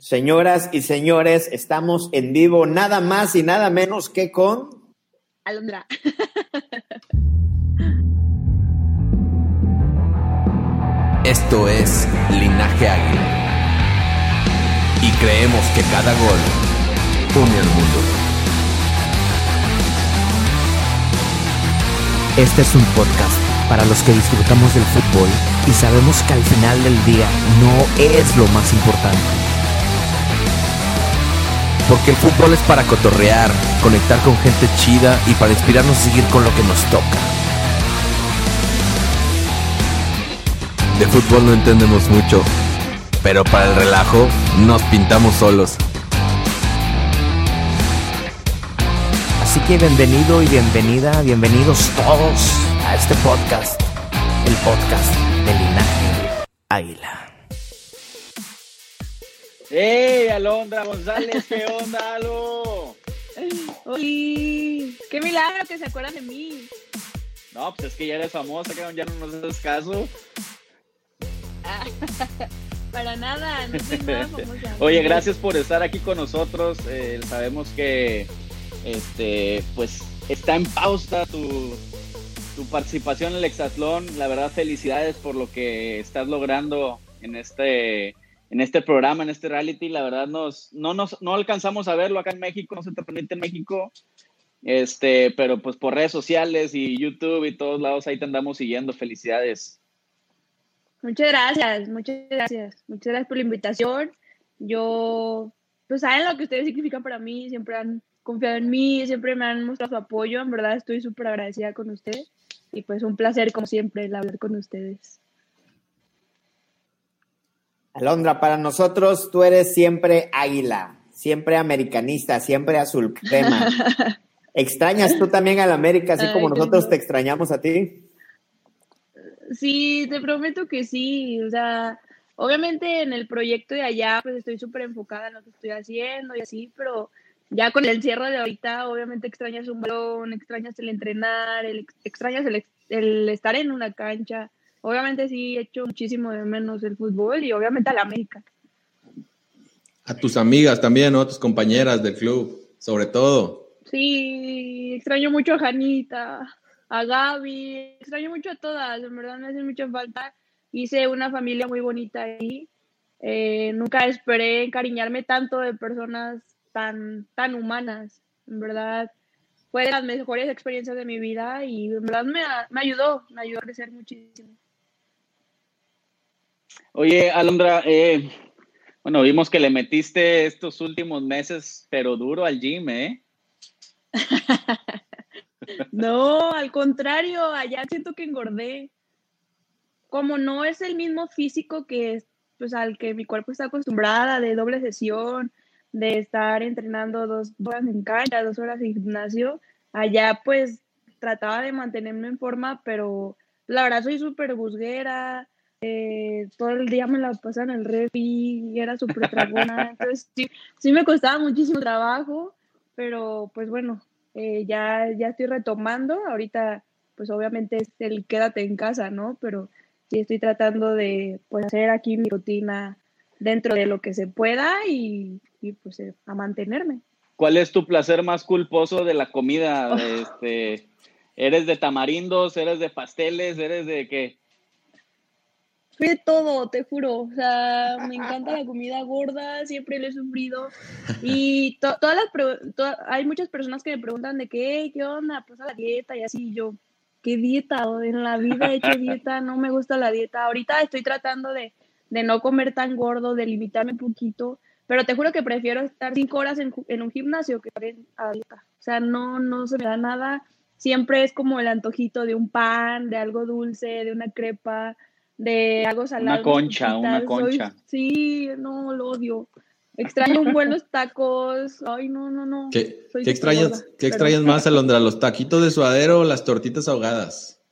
Señoras y señores, estamos en vivo nada más y nada menos que con... Alondra. Esto es Linaje Águila. Y creemos que cada gol une al mundo. Este es un podcast para los que disfrutamos del fútbol y sabemos que al final del día no es lo más importante. Porque el fútbol es para cotorrear, conectar con gente chida y para inspirarnos a seguir con lo que nos toca. De fútbol no entendemos mucho, pero para el relajo nos pintamos solos. Así que bienvenido y bienvenida, bienvenidos todos a este podcast, el podcast de Linaje Águila. ¡Ey, Alondra González! ¿Qué onda, Alo? ¡Uy! ¡Qué milagro que se acuerdan de mí! No, pues es que ya eres famosa, que ya no nos haces caso. Ah, para nada, no soy nada famosa. Oye, gracias por estar aquí con nosotros. Eh, sabemos que este, pues está en pausa tu, tu participación en el Hexatlón. La verdad, felicidades por lo que estás logrando en este, en este programa, en este reality. La verdad, nos, no, nos, no alcanzamos a verlo acá en México, no se te permite en México. Este, pero pues por redes sociales y YouTube y todos lados ahí te andamos siguiendo. Felicidades. Muchas gracias, muchas gracias. Muchas gracias por la invitación. Yo, pues saben lo que ustedes significan para mí, siempre han confiado en mí, siempre me han mostrado su apoyo. En verdad estoy súper agradecida con ustedes. Y pues un placer, como siempre, el hablar con ustedes. Alondra, para nosotros tú eres siempre águila, siempre americanista, siempre azul crema. ¿Extrañas tú también al América, así Ay, como qué nosotros te extrañamos a ti? Sí, te prometo que sí. O sea, obviamente en el proyecto de allá, pues estoy súper enfocada en lo que estoy haciendo y así, pero ya con el cierre de ahorita, obviamente extrañas un balón, extrañas el entrenar, el, extrañas el, el estar en una cancha. Obviamente sí, he hecho muchísimo de menos el fútbol y obviamente a la América. A tus amigas también, ¿no? A tus compañeras del club, sobre todo. Sí, extraño mucho a Janita, a Gaby, extraño mucho a todas, en verdad me hacen mucha falta. Hice una familia muy bonita ahí. Eh, nunca esperé encariñarme tanto de personas tan, tan humanas. En verdad, fue de las mejores experiencias de mi vida y en verdad me, me ayudó, me ayudó a crecer muchísimo. Oye, Alondra, eh, bueno, vimos que le metiste estos últimos meses, pero duro al gym, ¿eh? No, al contrario, allá siento que engordé. Como no es el mismo físico que pues al que mi cuerpo está acostumbrada, de doble sesión, de estar entrenando dos horas en cancha, dos horas en gimnasio, allá pues trataba de mantenerme en forma, pero la verdad soy súper busguera, eh, todo el día me la pasaba en el refi, era súper tragona, entonces sí, sí me costaba muchísimo trabajo, pero pues bueno, eh, ya, ya estoy retomando. Ahorita, pues obviamente es el quédate en casa, ¿no? Pero sí estoy tratando de pues, hacer aquí mi rutina dentro de lo que se pueda y, y, pues eh, a mantenerme. ¿Cuál es tu placer más culposo de la comida? Este, ¿Eres de tamarindos? ¿Eres de pasteles? ¿Eres de qué? Soy de todo, te juro. O sea, me encanta la comida gorda, siempre lo he sufrido. Y to todas las to hay muchas personas que me preguntan de qué, qué onda, pues a la dieta y así. yo, ¿qué dieta? En la vida he hecho dieta, no me gusta la dieta. Ahorita estoy tratando de, de no comer tan gordo, de limitarme un poquito. Pero te juro que prefiero estar cinco horas en, un gimnasio que estar en, a dieta. O sea, no, no se me da nada. Siempre es como el antojito de un pan, de algo dulce, de una crepa de algo salado. Una concha, una Soy- concha. sí, no, lo odio. Extraño un buen los tacos. Ay, no, no, no. ¿Qué, extrañas, gorda, ¿qué pero- extrañas más, Alondra? ¿Los taquitos de suadero o las tortitas ahogadas?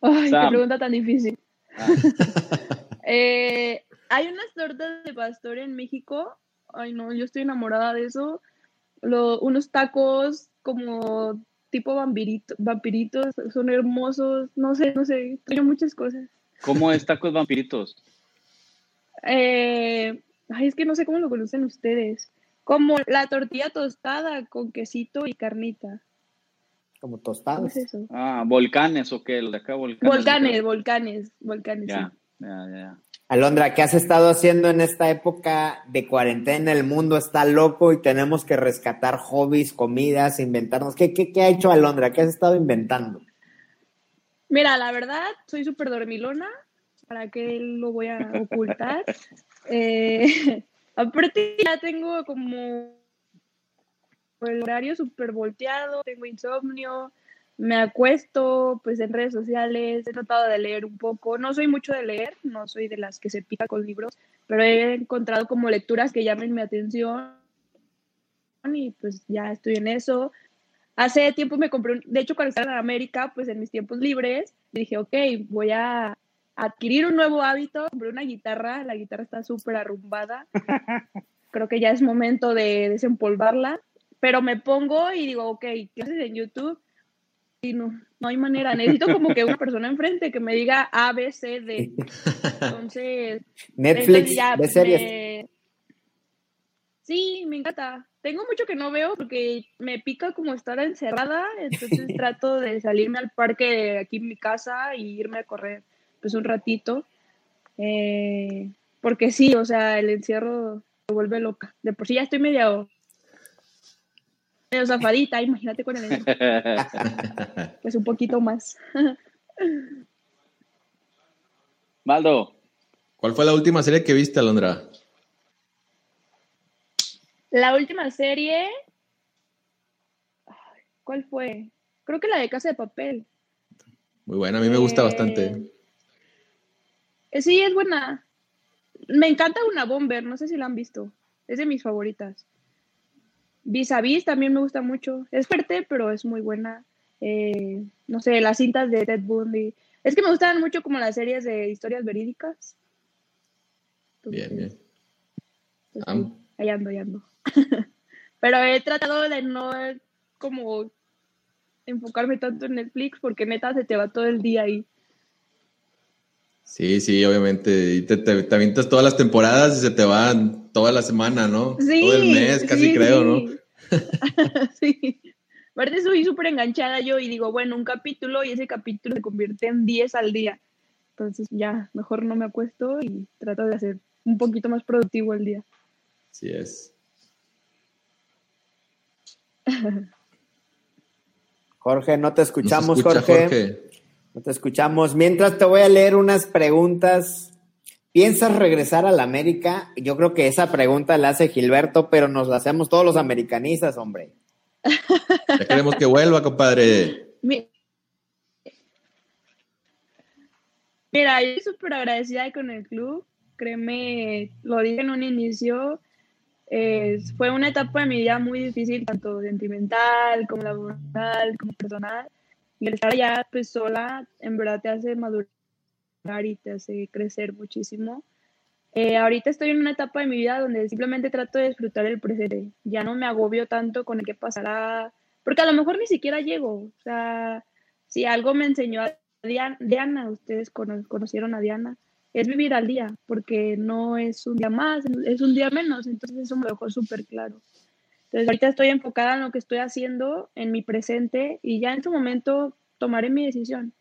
Ay, qué pregunta tan difícil. Eh, hay unas tortas de pastor en México. Ay, no, yo estoy enamorada de eso. Lo- unos tacos como tipo vampirito, vampiritos, son hermosos. No sé, no sé, extraño muchas cosas. ¿Cómo es tacos vampiritos? Eh, ay, es que no sé cómo lo conocen ustedes. Como la tortilla tostada con quesito y carnita. Como ¿Cómo tostadas. es? Ah, volcanes o qué, de acá volcanes. Volcanes, volcanes, volcanes. Ya, sí. Ya, ya. Alondra, ¿qué has estado haciendo en esta época de cuarentena? El mundo está loco y tenemos que rescatar hobbies, comidas, inventarnos. ¿Qué, qué, qué ha hecho Alondra? ¿Qué has estado inventando? Mira, la verdad, soy súper dormilona. ¿Para qué lo voy a ocultar? Eh, aparte, ya tengo como el horario súper volteado, tengo insomnio, me acuesto pues en redes sociales, he tratado de leer un poco. No soy mucho de leer, no soy de las que se pica con libros, pero he encontrado como lecturas que llamen mi atención y pues ya estoy en eso. Hace tiempo me compré, un- de hecho cuando estaba en América, pues en mis tiempos libres, dije, ok, voy a adquirir un nuevo hábito, compré una guitarra, la guitarra está súper arrumbada, creo que ya es momento de desempolvarla, pero me pongo y digo, ok, clases en YouTube, y no, no hay manera, necesito como que una persona enfrente que me diga A, B, C, D, entonces... Netflix, ya, de series. me- Sí, me encanta. Tengo mucho que no veo porque me pica como estar encerrada, entonces trato de salirme al parque de aquí en mi casa y irme a correr pues un ratito. Eh, porque sí, o sea, el encierro me vuelve loca. De por sí ya estoy medio, medio zafadita, imagínate con el pues un poquito más. Maldo, ¿Cuál fue la última serie que viste, Alondra? La última serie, ¿cuál fue? Creo que la de Casa de Papel. Muy buena, a mí me gusta Eh, bastante. Eh, Sí, es buena. Me encanta una Bomber, no sé si la han visto. Es de mis favoritas. Vis a Vis también me gusta mucho. Es fuerte, pero es muy buena. Eh, no sé, las cintas de Ted Bundy. Es que me gustan mucho como las series de historias verídicas. Bien, bien. pues, sí, ahí ando, ahí ando. pero he tratado de no como enfocarme tanto en Netflix porque neta se te va todo el día ahí. Sí, sí, obviamente. Y te, te, te avientas todas las temporadas y se te van toda la semana, ¿no? Sí, Todo el mes, casi sí, creo, sí. ¿no? sí. Aparte soy súper enganchada yo y digo, bueno, un capítulo y ese capítulo se convierte en 10 al día. Entonces ya, mejor no me acuesto y trato de hacer un poquito más productivo el día. Sí es. Jorge, no te escuchamos, escucha, Jorge. No te escuchamos. Mientras te voy a leer unas preguntas. ¿Piensas regresar a la América? Yo creo que esa pregunta la hace Gilberto, pero nos la hacemos todos los americanistas, hombre. Ya queremos que vuelva, compadre. Mi- Mira, yo súper agradecida con el club. Créeme, lo dije en un inicio. eh, fue una etapa de mi vida muy difícil, tanto sentimental como laboral, como personal. Y el estar allá pues sola, en verdad te hace madurar y te hace crecer muchísimo. Eh, ahorita estoy en una etapa de mi vida donde simplemente trato de disfrutar el presente. Ya no me agobio tanto con el que pasará, porque a lo mejor ni siquiera llego. O sea, si algo me enseñó a Diana, ustedes cono- conocieron a Diana, es vivir al día, porque no es un día más, es un día menos. Entonces eso me dejó súper claro. Entonces ahorita estoy enfocada en lo que estoy haciendo, en mi presente, y ya en su momento tomaré mi decisión.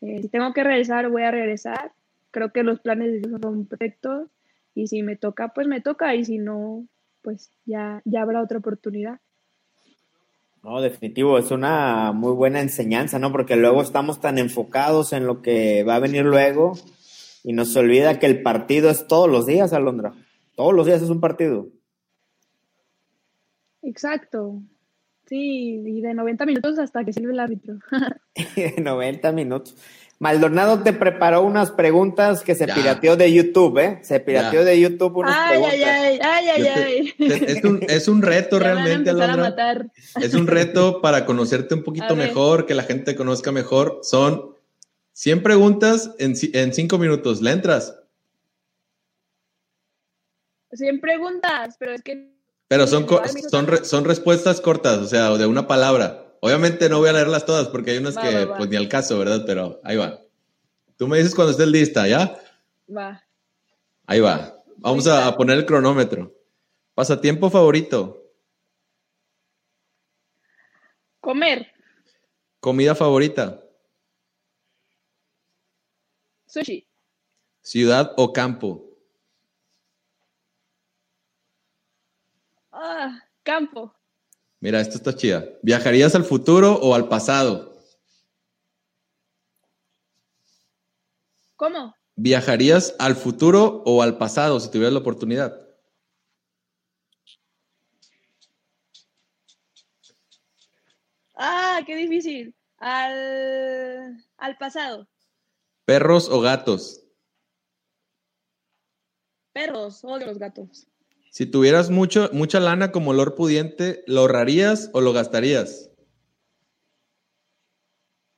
Eh, si tengo que regresar, voy a regresar. Creo que los planes de Dios son perfectos, y si me toca, pues me toca, y si no, pues ya, ya habrá otra oportunidad. No, definitivo, es una muy buena enseñanza, ¿no? Porque luego estamos tan enfocados en lo que va a venir luego y nos olvida que el partido es todos los días, Alondra. Todos los días es un partido. Exacto. Sí, y de 90 minutos hasta que sirve el árbitro. 90 minutos. Maldonado te preparó unas preguntas que se Ya. pirateó de YouTube, ¿eh? Se pirateó Ya. de YouTube unas Ay, preguntas. ay, ay, ay, ay, te- ay. es, un, es un reto realmente, Alondra. Es un reto para conocerte un poquito mejor, que la gente te conozca mejor. Son 100 preguntas en, en 5 minutos. ¿Le entras? 100 preguntas, pero es que Pero son, Igual, son, re- son respuestas cortas, o sea, de una palabra. Obviamente no voy a leerlas todas porque hay unas Va, que va, va. pues ni al caso, ¿verdad? Pero ahí va. Tú me dices cuando estés lista, ¿ya? va. Ahí va. Vamos a, a poner el cronómetro. Pasatiempo favorito. Comer, Comida favorita. sushi, Ciudad o campo. Ah, campo, Mira, esto está chida. ¿Viajarías al futuro o al pasado? ¿cómo? ¿Viajarías al futuro o al pasado si tuvieras la oportunidad? Ah, qué difícil. Al, al pasado. ¿Perros o gatos? Perros, odio los gatos. Si tuvieras mucho, mucha lana como olor pudiente, ¿lo ahorrarías o lo gastarías?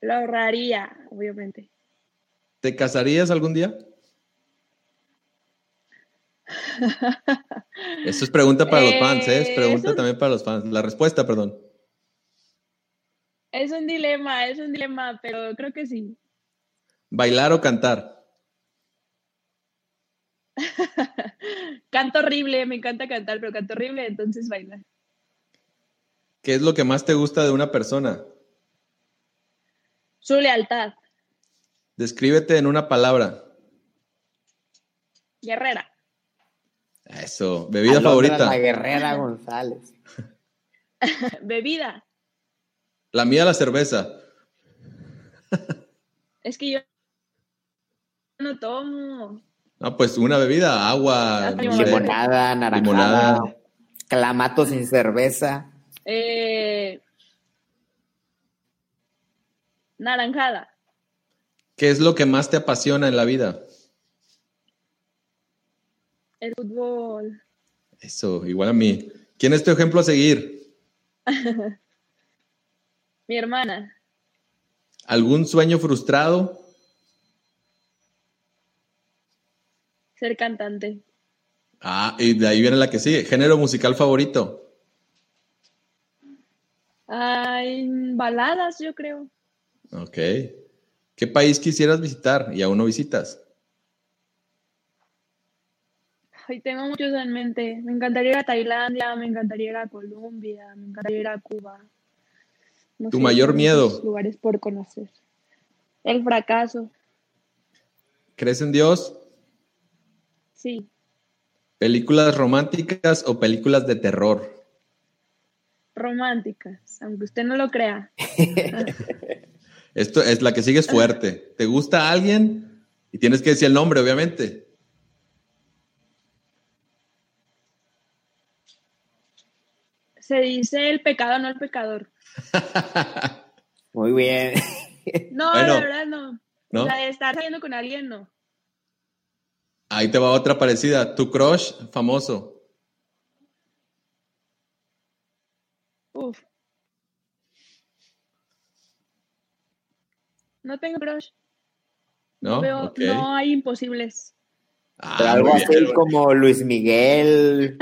Lo ahorraría, obviamente. ¿Te casarías algún día? Eso es pregunta para los fans, ¿eh? Es Eh, pregunta también para los fans. La respuesta, perdón. Es un dilema, es un dilema, pero creo que sí. ¿Bailar o cantar? Canto horrible, me encanta cantar, pero canto horrible, entonces bailar. ¿Qué es lo que más te gusta de una persona? Su lealtad, Descríbete en una palabra. guerrera, Eso. ¿Bebida Alondra favorita? La guerrera González. bebida. La mía, la cerveza. Es que yo no tomo. No, pues una bebida, agua, no sé. Limonada, naranjada. Limonada. Clamato sin cerveza. Eh, naranjada, ¿Qué es lo que más te apasiona en la vida? el fútbol. Eso, igual a mí. ¿Quién es tu ejemplo a seguir? Mi hermana, ¿Algún sueño frustrado? Ser cantante. Ah, y de ahí viene la que sigue. ¿Género musical favorito? Ay, baladas, yo creo. Ok. ¿Qué país quisieras visitar y aún no visitas? Ay, tengo muchos en mente. Me encantaría ir a Tailandia, me encantaría ir a Colombia, me encantaría ir a Cuba. No ¿Tu sé, mayor miedo? Lugares por conocer. El fracaso, ¿Crees en Dios? Sí. ¿Películas románticas o películas de terror? Románticas, aunque usted no lo crea. Esto es la que sigue es fuerte. ¿Te gusta alguien? Y tienes que decir el nombre, obviamente. Se dice el pecado, no el pecador. Muy bien. No, Bueno. la verdad no. ¿No? La de estar saliendo con alguien, no. Ahí te va otra parecida. Tu crush famoso. Uf. No tengo crush. ¿No? Veo, Ok. no hay imposibles. Ah, Pero algo así como Luis Miguel,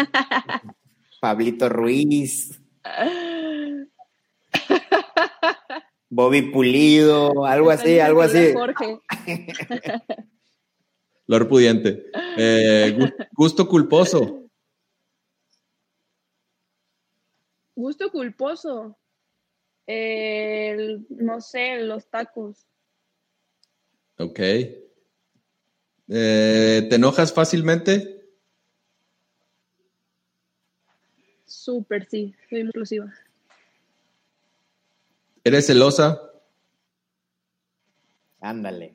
Pablito Ruiz, Bobby Pulido, algo así, algo así. Jorge. Lord Pudiente. Eh, gu- gusto culposo. Gusto culposo. El- no sé, los tacos. Ok. Eh, ¿Te enojas fácilmente? Súper, sí. Soy explosiva. ¿Eres celosa? Ándale.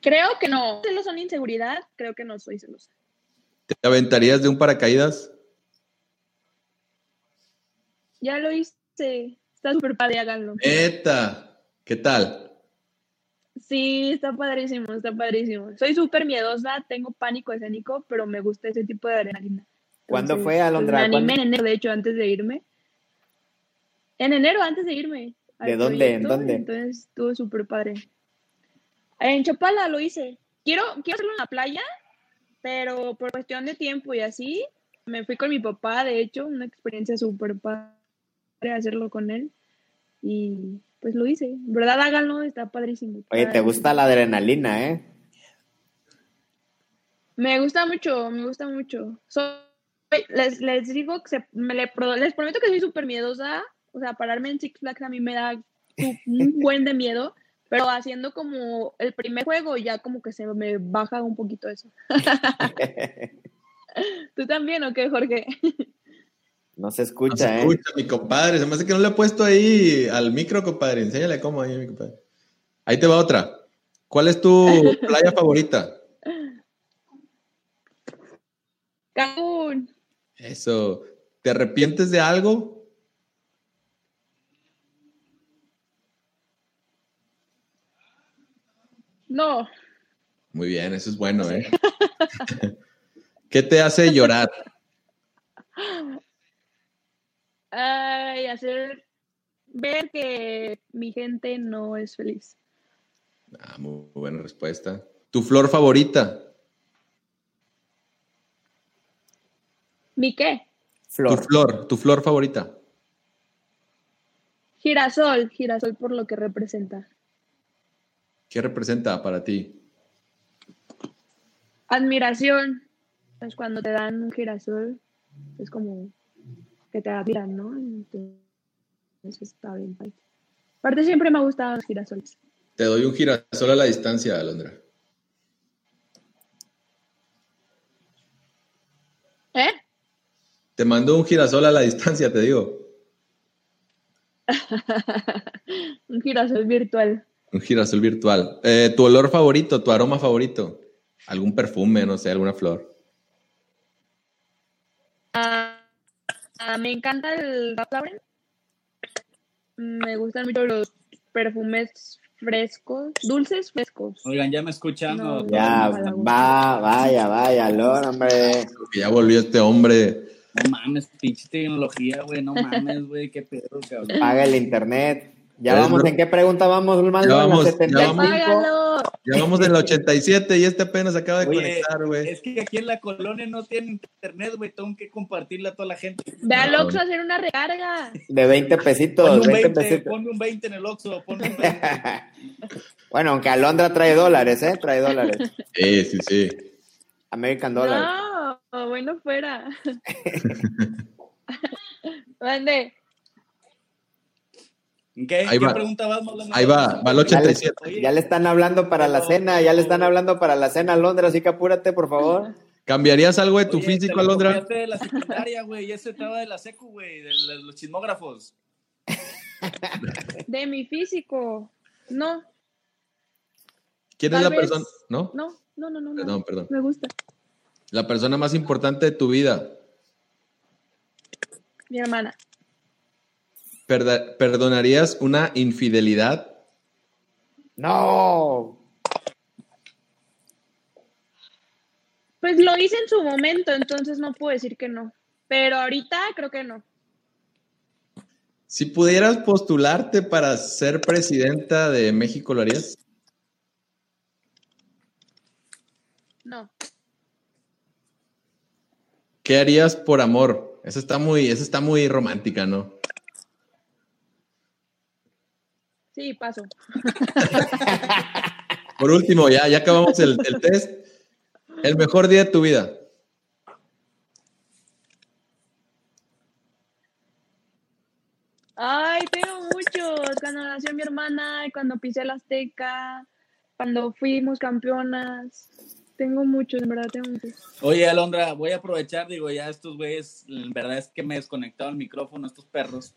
Creo que no. Celos son inseguridad. Creo que no soy celosa. ¿Te aventarías de un paracaídas? Ya lo hice. Está súper padre, háganlo. Neta. ¿Qué tal? Sí, está padrísimo, está padrísimo. Soy súper miedosa, tengo pánico escénico, pero me gusta ese tipo de adrenalina. ¿Cuándo fue, pues, Alondra? me animé ¿Cuándo? en enero, de hecho, antes de irme. En enero, antes de irme. ¿De dónde? ¿En dónde? Entonces estuvo súper padre. En Chapala lo hice. Quiero, quiero hacerlo en la playa, pero por cuestión de tiempo y así, me fui con mi papá, de hecho, una experiencia súper padre hacerlo con él. Y pues lo hice. En verdad, háganlo, está padrísimo. Oye, te gusta la adrenalina, ¿eh? Me gusta mucho, me gusta mucho. Soy, les, les digo que se- me le les prometo que soy súper miedosa. O sea, pararme en Six Flags a mí me da un buen de miedo, pero haciendo como el primer juego ya como que se me baja un poquito eso. ¿Tú también o qué, Jorge? No se No se escucha, ¿eh? escucha, mi compadre. Se me hace que no le he puesto ahí al micro, compadre. Enséñale cómo ahí, mi compadre. Ahí te va otra. ¿Cuál es tu playa favorita? Cancún. Eso. ¿Te arrepientes de algo? No, Muy bien, eso es bueno, ¿eh? ¿Qué te hace llorar? ay, hacer ver que mi gente no es feliz. Ah, muy buena respuesta. ¿Tu flor favorita? ¿Mi qué? Tu Flor. flor, tu flor favorita. Girasol, girasol por lo que representa. ¿Qué representa para ti? Admiración. Es cuando te dan un girasol, es como que te admiran, ¿no? Entonces está bien. Aparte siempre me han gustado los girasoles. Te doy un girasol a la distancia, Alondra. ¿Eh? Te mando un girasol a la distancia, te digo. un girasol virtual. Un girasol virtual. Eh, ¿Tu olor favorito, tu aroma favorito? ¿Algún perfume, no sé, alguna flor? Ah, ah, me encanta el Lauren. Me gustan mucho los perfumes frescos, dulces frescos. Oigan, ¿ya me escuchan? No. ¿O- Ya, va, vaya, vaya, Lord, hombre. Ya volvió este hombre. No mames, pinche tecnología, güey. No mames, güey. Qué pedo, cabrón. Paga el internet. Ya vamos. ¿en qué pregunta vamos, más Ya ¿En la vamos, ya 75? vamos. ¡Págalo! Ya vamos en la 87 y este apenas acaba de Oye, conectar, güey. es que aquí en la colonia no tienen internet, güey. Tengo que compartirle a toda la gente. Ve al Oxxo a hacer una recarga. De 20 pesitos, Ponme un 20 20, pesitos. ponme un 20 en el Oxxo, ponme un 20. bueno, aunque Alondra trae dólares, ¿eh? Trae dólares. Sí, sí, sí. American Dollar. No, bueno fuera. Mande. ¿Qué, Ahí ¿Qué va. pregunta vas? Ahí va, va el Ya le, 87. Ya le están hablando para la cena, ya le están hablando para la cena, Alondra, así que apúrate, por favor. ¿Cambiarías algo de tu oye, físico, Alondra? de la secundaria, güey. Y ese estaba de la secu, güey. De los chismógrafos. De mi físico. No, ¿Quién es Tal la vez- persona? ¿No? no, no, no, no. no. Perdón, perdón. Me gusta. La persona más importante de tu vida. Mi hermana. Perda- ¿Perdonarías una infidelidad? No. Pues lo hice en su momento, entonces no puedo decir que no. Pero ahorita creo que no. Si pudieras postularte para ser presidenta de México, ¿lo harías? No. ¿Qué harías por amor? Esa está muy, esa está muy romántica, ¿no? Sí, paso. Por último, ya, ya acabamos el, el test. El mejor día de tu vida. Ay, tengo muchos. Cuando nació mi hermana, cuando pisé la Azteca, cuando fuimos campeonas. Tengo muchos, en verdad, tengo muchos. Oye, Alondra, voy a aprovechar, digo, ya estos güeyes, en verdad es que me desconectaron el micrófono, estos perros,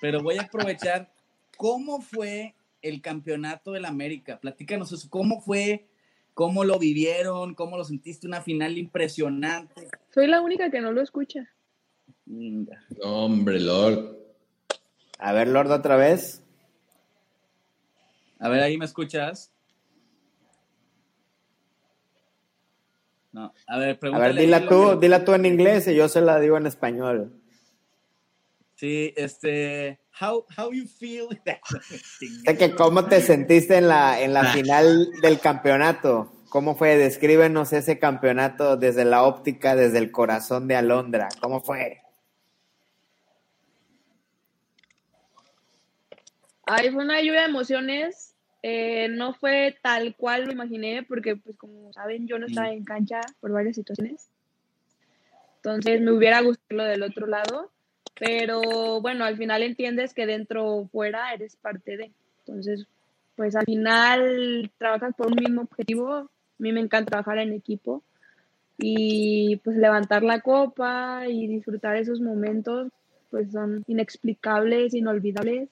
pero voy a aprovechar, ¿cómo fue el campeonato del América? Platícanos eso, ¿cómo fue? ¿Cómo lo vivieron? ¿Cómo lo sentiste? Una final impresionante. Soy la única que no lo escucha. No, hombre, Lord. A ver, Lord, otra vez. A ver, ahí me escuchas. No, a ver, A pregúntale. ver, dila tú, dila tú en inglés y yo se la digo en español. Sí, este, how, how you feel? Que cómo te sentiste en la, en la final del campeonato. ¿Cómo fue? Descríbenos ese campeonato desde la óptica, desde el corazón de Alondra. ¿Cómo fue? Ay, fue una lluvia de emociones. Eh, no fue tal cual lo imaginé, porque, pues, como saben, yo no estaba en cancha por varias situaciones. Entonces, me hubiera gustado lo del otro lado. Pero bueno, al final entiendes que dentro o fuera eres parte de. Entonces, pues al final trabajas por un mismo objetivo. A mí me encanta trabajar en equipo. Y pues levantar la copa y disfrutar esos momentos, pues son inexplicables, inolvidables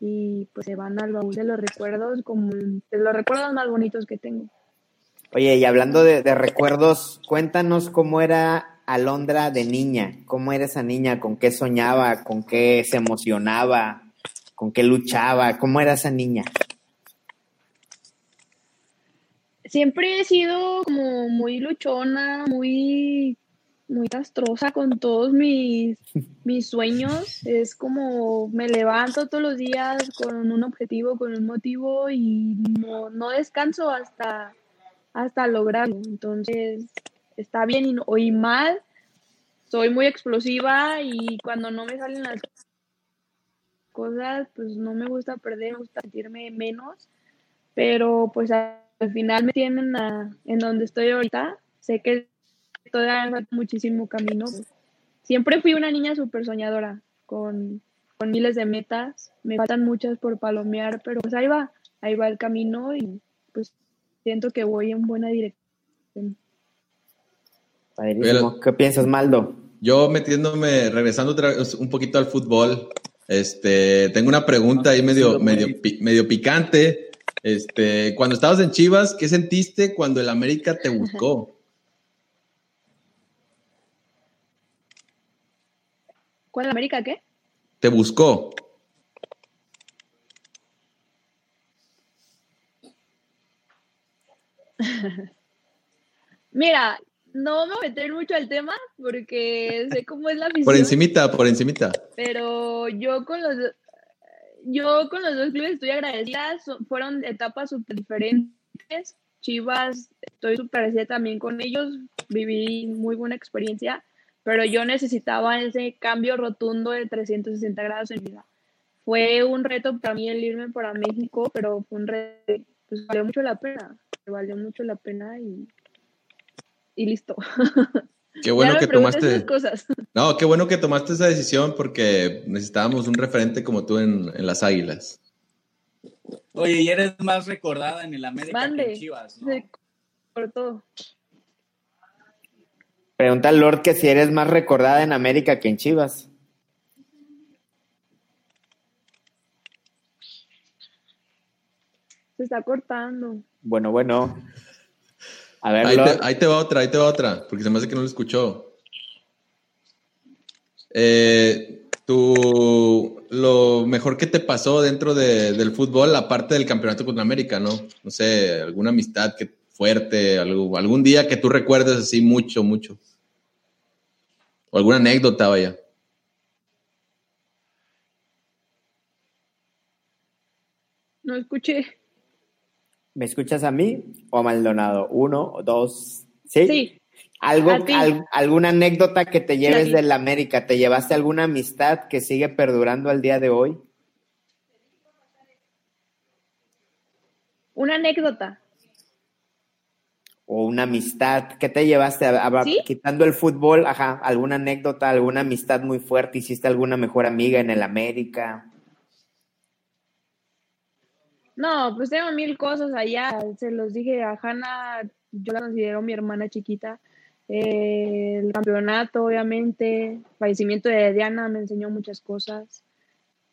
y pues se van al baúl de los recuerdos como de los recuerdos más bonitos que tengo. Oye, y hablando de, de recuerdos, cuéntanos cómo era Alondra de niña. ¿Cómo era esa niña? ¿Con qué soñaba? ¿Con qué se emocionaba? ¿Con qué luchaba? ¿Cómo era esa niña? Siempre he sido como muy luchona, muy, muy castrosa con todos mis, mis sueños. Es como me levanto todos los días con un objetivo, con un motivo y no, no descanso hasta, hasta lograrlo. Entonces, está bien y, y mal. Soy muy explosiva y cuando no me salen las cosas, pues no me gusta perder, me gusta sentirme menos. Pero pues al final me tienen en donde estoy ahorita. Sé que todavía falta muchísimo camino. Siempre fui una niña súper soñadora, con, con miles de metas. Me faltan muchas por palomear, pero pues ahí va, ahí va el camino y pues siento que voy en buena dirección. Padrísimo. ¿Qué piensas, Maldo? Yo metiéndome, regresando otra vez un poquito al fútbol, este, tengo una pregunta ahí medio, medio, pi- medio picante. Este, cuando estabas en Chivas, ¿qué sentiste cuando el América te buscó? ¿Cuál América qué? Te buscó. Mira, no me voy a meter mucho al tema porque sé cómo es la afición. Por encimita, por encimita. Pero yo con los yo con los dos clubes estoy agradecida, fueron etapas súper diferentes. Chivas, estoy súper agradecida también con ellos, viví muy buena experiencia, pero yo necesitaba ese cambio rotundo de 360 grados en mi vida. Fue un reto para mí el irme para México, pero fue un reto, pues valió mucho la pena, valió mucho la pena y, y listo. Qué bueno que tomaste. esas cosas. No, qué bueno que tomaste esa decisión porque necesitábamos un referente como tú en, en las Águilas. Oye, y eres más recordada en el América que en Chivas, ¿no? Se cortó. Pregunta al Lord que si eres más recordada en América que en Chivas. Se está cortando. Bueno, bueno. A ver, Ahí Lord. te, ahí te va otra, ahí te va otra, porque se me hace que no lo escuchó. Eh, tu, lo mejor que te pasó dentro de- del fútbol, aparte del campeonato con América, ¿no? No sé, alguna amistad que fuerte, algo, algún día que tú recuerdes así mucho, mucho. O alguna anécdota, vaya. No escuché. ¿Me escuchas a mí o a Maldonado? Uno, dos, ¿sí? Sí. ¿Algo, al- ¿Alguna anécdota que te lleves del América? ¿Te llevaste alguna amistad que sigue perdurando al día de hoy? Una anécdota. ¿O una amistad? ¿Qué te llevaste? A- a- ¿Sí? Quitando el fútbol, ajá, ¿alguna anécdota, alguna amistad muy fuerte? ¿Hiciste alguna mejor amiga en el América? No, pues tengo mil cosas allá. Se los dije a Hanna, yo la considero mi hermana chiquita. Eh, el campeonato, obviamente. Fallecimiento de Diana me enseñó muchas cosas.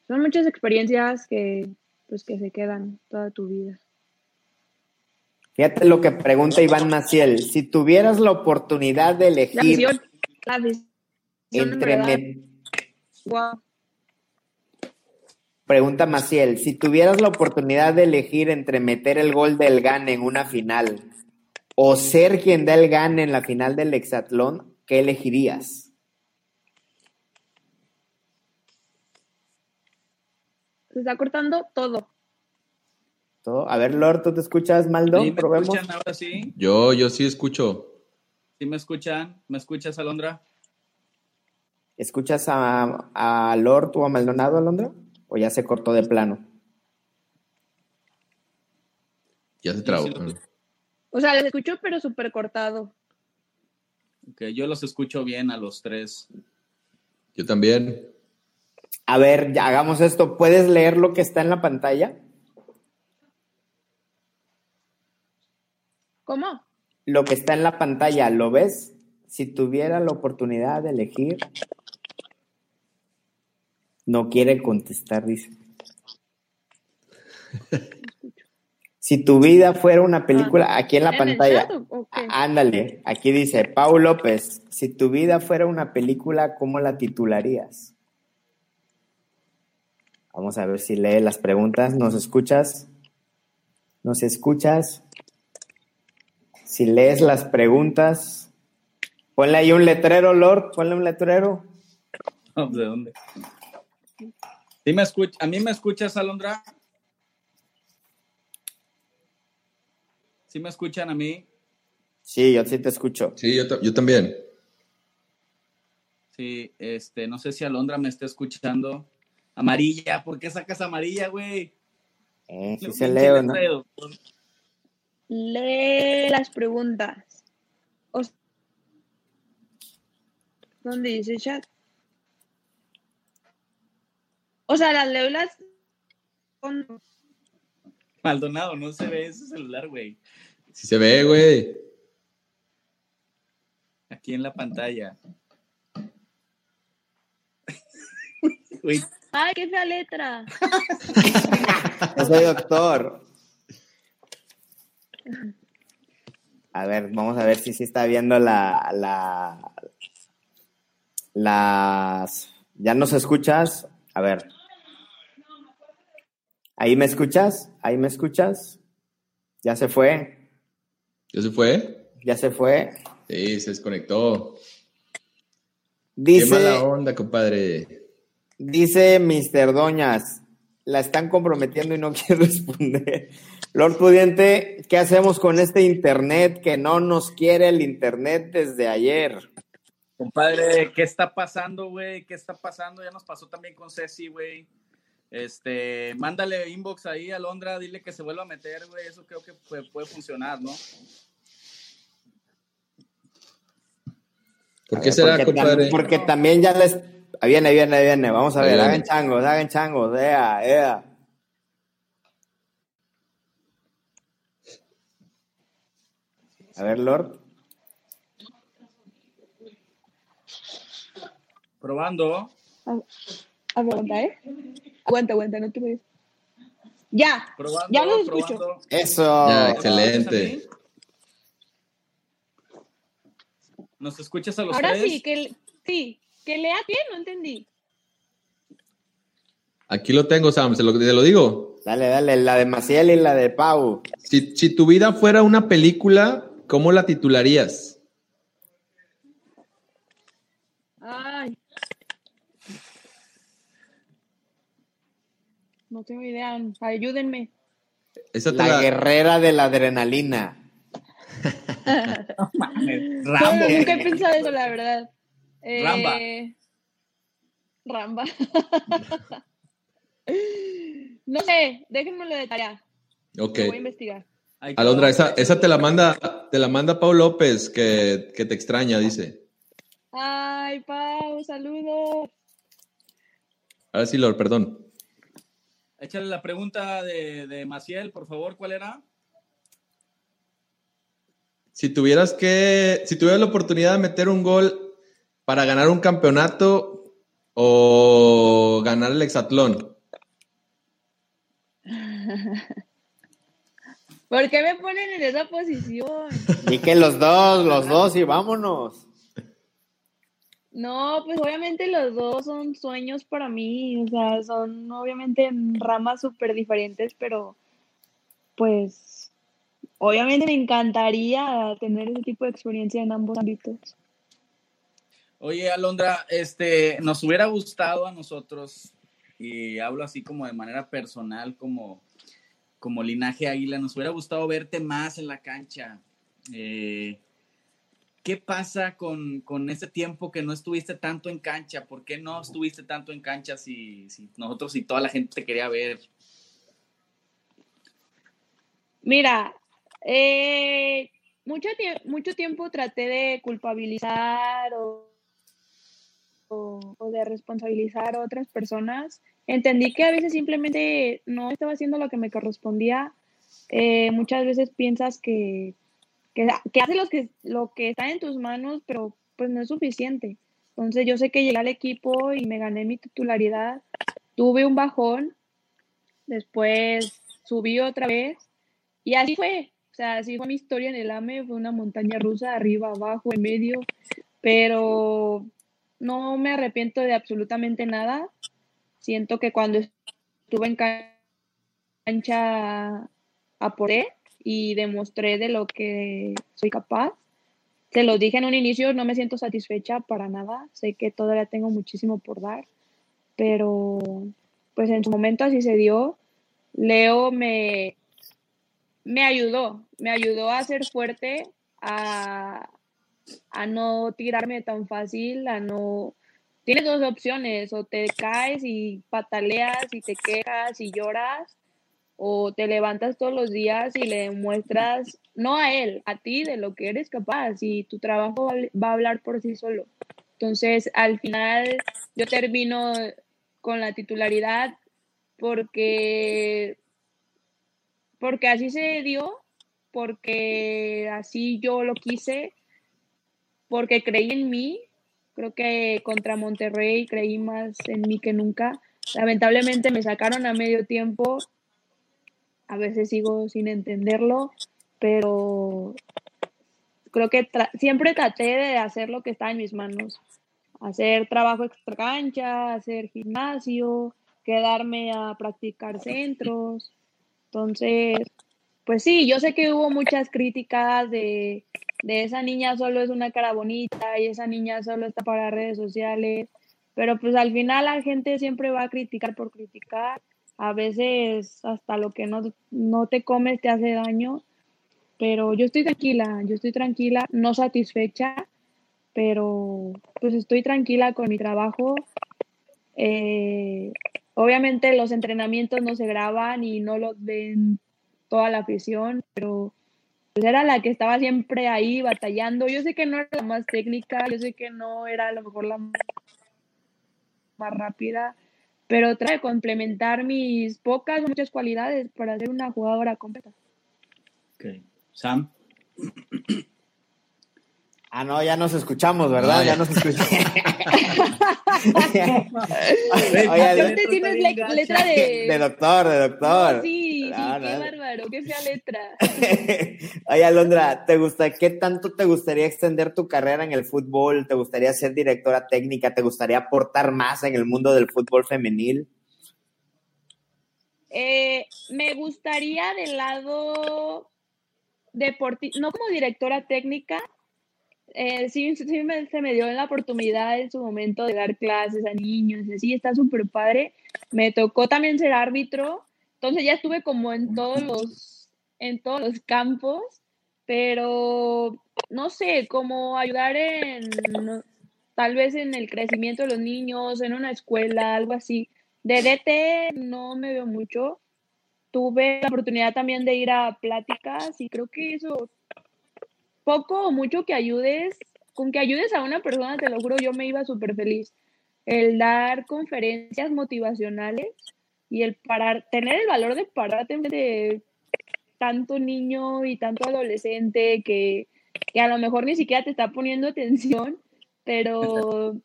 Son muchas experiencias que, pues, que se quedan toda tu vida. Fíjate lo que pregunta Iván Maciel. Si tuvieras la oportunidad de La elegir la afición, en entre... verdad, me- guau. Pregunta Maciel, si tuvieras la oportunidad de elegir entre meter el gol del GAN en una final o ser quien da el GAN en la final del hexatlón, ¿qué elegirías? Se está cortando todo. ¿Todo? A ver, Lord, ¿tú te escuchas, Maldo? ¿Sí me Probemos. escuchan ahora sí? Yo, yo sí escucho. ¿Sí me escuchan? ¿Me escuchas, Alondra? ¿Escuchas a, a Lord o a Maldonado, Alondra? ¿O ya se cortó de plano? Ya se trabó. O sea, les escucho, pero súper cortado. Ok, yo los escucho bien a los tres. Yo también. A ver, ya hagamos esto. ¿Puedes leer lo que está en la pantalla? ¿Cómo? Lo que está en la pantalla, ¿lo ves? Si tuviera la oportunidad de elegir. No quiere contestar, dice. Si tu vida fuera una película, aquí en la ¿En el pantalla. chat Ándale, aquí dice Pau López, si tu vida fuera una película, ¿cómo la titularías? Vamos a ver si lee las preguntas. ¿Nos escuchas? ¿Nos escuchas? Si lees las preguntas, ponle ahí un letrero, Lord, ponle un letrero. ¿De dónde? ¿Sí me escuch- ¿A mí me escuchas, Alondra? ¿Sí me escuchan a mí? Sí, yo sí te escucho. Sí, yo, yo también. Sí, este, no sé si Alondra me está escuchando. Amarilla, ¿por qué sacas amarilla, güey? Eh, sí No, se leo, ¿no? Lee las preguntas. O- ¿Dónde dice chat? O sea, las leo y las... con- Maldonado, no se ve ese celular, güey. Sí se ve, güey. Aquí en la pantalla. ¡Ay, qué fea letra! Yo soy doctor. A ver, vamos a ver si sí está viendo la, la, las, ¿ya nos escuchas? A ver. ¿Ahí me escuchas? ¿Ahí me escuchas? ¿Ya se fue? ¿Ya se fue? ¿Ya se fue? Sí, se desconectó. Qué Dice, mala onda, compadre. dice Mr. Doñas, la están comprometiendo y no quiere responder. Lord Pudiente, ¿qué hacemos con este internet que no nos quiere el internet desde ayer? compadre, ¿qué está pasando, güey? ¿Qué está pasando? Ya nos pasó también con Ceci, güey. Este, mándale inbox ahí a Alondra, dile que se vuelva a meter, güey. Eso creo que puede, puede funcionar, ¿no? ¿Por A qué ver, será, porque compadre? tam- porque también ya les... ah, Viene, viene, viene. Vamos a Ahí ver, viene. hagan changos, hagan changos. Ea, ea. A ver, Lord. Probando. Aguanta, ¿eh? Aguanta, aguanta, no te vayas. Ya, Probando, ya lo escucho. probando. Eso. Ya, excelente. ¿Nos escuchas a los Ahora tres? sí, que, sí, que lea bien, no entendí. Aquí lo tengo, Sam, se lo, te lo digo. Dale, dale, la de Maciel y la de Pau. Si, si tu vida fuera una película, ¿cómo la titularías? Ay. No tengo idea, ayúdenme. Esa La la- guerrera de la adrenalina. Mames, No, Rambo. nunca he pensado eso, la verdad. Eh, Ramba. Ramba. no sé, déjenmelo de tarea. Ok. Lo voy a investigar. Alondra, esa, esa te la manda, te la manda Pau López, que, que te extraña, dice. Ay, Pau, saludos. Ahora sí, Lord, perdón. Échale la pregunta de, de Maciel, por favor, ¿cuál era? Si tuvieras que, si tuvieras la oportunidad de meter un gol para ganar un campeonato o ganar el hexatlón, ¿Por qué me ponen en esa posición? Y que los dos, los dos y vámonos. No, pues obviamente los dos son sueños para mí, o sea, son obviamente ramas súper diferentes, pero pues obviamente me encantaría tener ese tipo de experiencia en ambos ámbitos. Oye, Alondra, este, nos hubiera gustado a nosotros, y hablo así como de manera personal, como, como linaje águila, nos hubiera gustado verte más en la cancha. Eh, ¿Qué pasa con, con, ese tiempo que no estuviste tanto en cancha? ¿Por qué no estuviste tanto en cancha si, si nosotros y toda la gente te quería ver? Mira, eh, mucho, mucho tiempo traté de culpabilizar o, o, de responsabilizar a otras personas. Entendí que a veces simplemente no estaba haciendo lo que me correspondía. Eh, muchas veces piensas que que, que hace lo que, lo que está en tus manos, pero pues no es suficiente. Entonces yo sé que llegué al equipo y me gané mi titularidad, tuve un bajón, después subí otra vez y así fue. O sea, así fue mi historia en el AME, fue una montaña rusa, arriba, abajo, en medio, pero no me arrepiento de absolutamente nada. Siento que cuando estuve en cancha aporé y demostré de lo que soy capaz. Te lo dije en un inicio, no me siento satisfecha para nada. Sé que todavía tengo muchísimo por dar, pero pues en su momento así se dio. Leo me, me ayudó, me ayudó a ser fuerte, a, a no tirarme tan fácil, a no... Tienes dos opciones, o te caes y pataleas y te quejas y lloras, o te levantas todos los días y le demuestras, no a él, a ti, de lo que eres capaz y tu trabajo va a hablar por sí solo. Entonces, al final, yo termino con la titularidad porque, porque así se dio, porque así yo lo quise, porque creí en mí. Creo que contra Monterrey creí más en mí que nunca. Lamentablemente me sacaron a medio tiempo a veces sigo sin entenderlo, pero creo que siempre traté de hacer lo que está en mis manos, hacer trabajo extra cancha, hacer gimnasio, quedarme a practicar centros. Entonces, pues sí, yo sé que hubo muchas críticas de, de esa niña solo es una cara bonita y esa niña solo está para redes sociales, pero pues al final la gente siempre va a criticar por criticar a veces hasta lo que no, no te comes te hace daño, pero yo estoy tranquila, yo estoy tranquila, no satisfecha, pero pues estoy tranquila con mi trabajo. Eh, obviamente los entrenamientos no se graban y no los ven toda la afición, pero pues era la que estaba siempre ahí batallando. Yo sé que no era la más técnica, yo sé que no era a lo mejor la más rápida, pero trae complementar mis pocas o muchas cualidades para ser una jugadora completa. Ok. Sam. Ah, no, ya nos escuchamos, ¿verdad? ya. nos escuchamos. Oye, tienes letra de... De doctor, de doctor. sí, sí, qué bárbaro, qué fea letra. Oye, Alondra, ¿te gusta, ¿qué tanto te gustaría extender tu carrera en el fútbol? ¿Te gustaría ser directora técnica? ¿Te gustaría aportar más en el mundo del fútbol femenil? Eh, me gustaría del lado deportivo, no como directora técnica, eh, sí, sí se me dio la oportunidad en su momento de dar clases a niños, sí, está súper padre. Me tocó también ser árbitro, entonces ya estuve como en todos los, en todos los campos, pero no sé, como ayudar en, tal vez en el crecimiento de los niños, en una escuela, algo así. De DT no me veo mucho. Tuve la oportunidad también de ir a pláticas y creo que eso poco o mucho que ayudes, con que ayudes a una persona, te lo juro, yo me iba súper feliz. El dar conferencias motivacionales y el parar, tener el valor de pararte de tanto niño y tanto adolescente que, a lo mejor ni siquiera te está poniendo atención, pero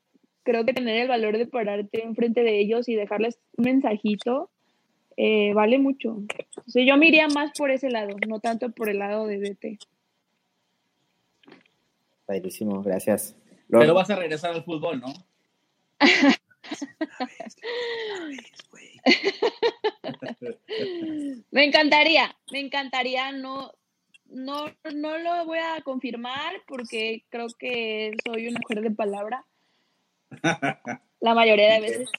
creo que tener el valor de pararte enfrente de ellos y dejarles un mensajito eh, vale mucho. O yo me iría más por ese lado, no tanto por el lado de DT. Padrísimo, gracias. Lord. Pero vas a regresar al fútbol, ¿no? Me encantaría, me encantaría, no, no, no lo voy a confirmar porque creo que soy una mujer de palabra la mayoría de veces,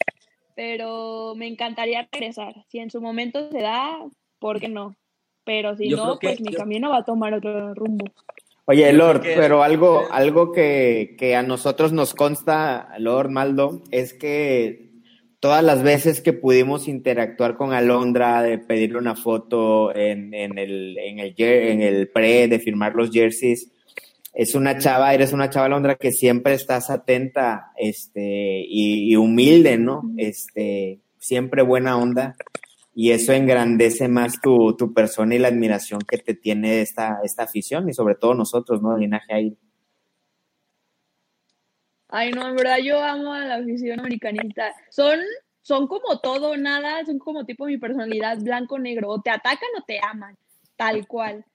pero me encantaría regresar. Si en su momento se da, ¿por qué no? Pero si Yo no, que- pues mi yo- camino va a tomar otro rumbo. Oye, Lord, que- pero algo, algo que, que a nosotros nos consta, Lord Maldo, es que todas las veces que pudimos interactuar con Alondra, de pedirle una foto en, en el, en, el, jer- en el pre, de firmar los jerseys, es una chava, eres una chava, Alondra, que siempre estás atenta este, y, y humilde, ¿no? Este, siempre buena onda. Y eso engrandece más tu, tu persona y la admiración que te tiene esta, esta afición y sobre todo nosotros, ¿no? Linaje ahí. Ay, no, en verdad yo amo a la afición americanista. Son, son como todo, nada, son como tipo mi personalidad, blanco-negro. O te atacan o te aman, tal cual.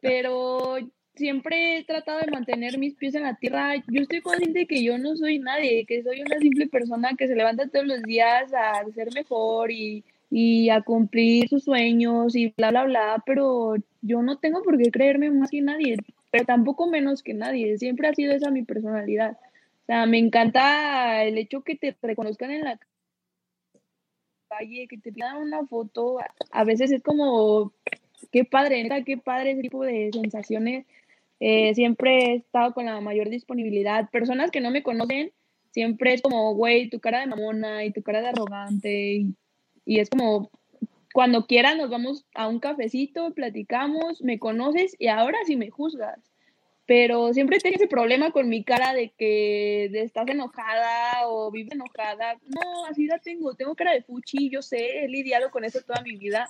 Pero siempre he tratado de mantener mis pies en la tierra. Yo estoy consciente de que yo no soy nadie, que soy una simple persona que se levanta todos los días a ser mejor y, y a cumplir sus sueños y bla, bla, bla. Pero yo no tengo por qué creerme más que nadie, pero tampoco menos que nadie. Siempre ha sido esa mi personalidad. O sea, me encanta el hecho que te reconozcan en la calle, que te pidan una foto. A veces es como, qué padre, qué padre ese tipo de sensaciones. Eh, siempre he estado con la mayor disponibilidad. Personas que no me conocen, siempre es como, güey, tu cara de mamona y tu cara de arrogante. Y es como, cuando quieras nos vamos a un cafecito, platicamos, me conoces y ahora sí me juzgas pero siempre tengo ese problema con mi cara de que de estás enojada o vives enojada. No, así la tengo, tengo cara de fuchi, yo sé, he lidiado con eso toda mi vida,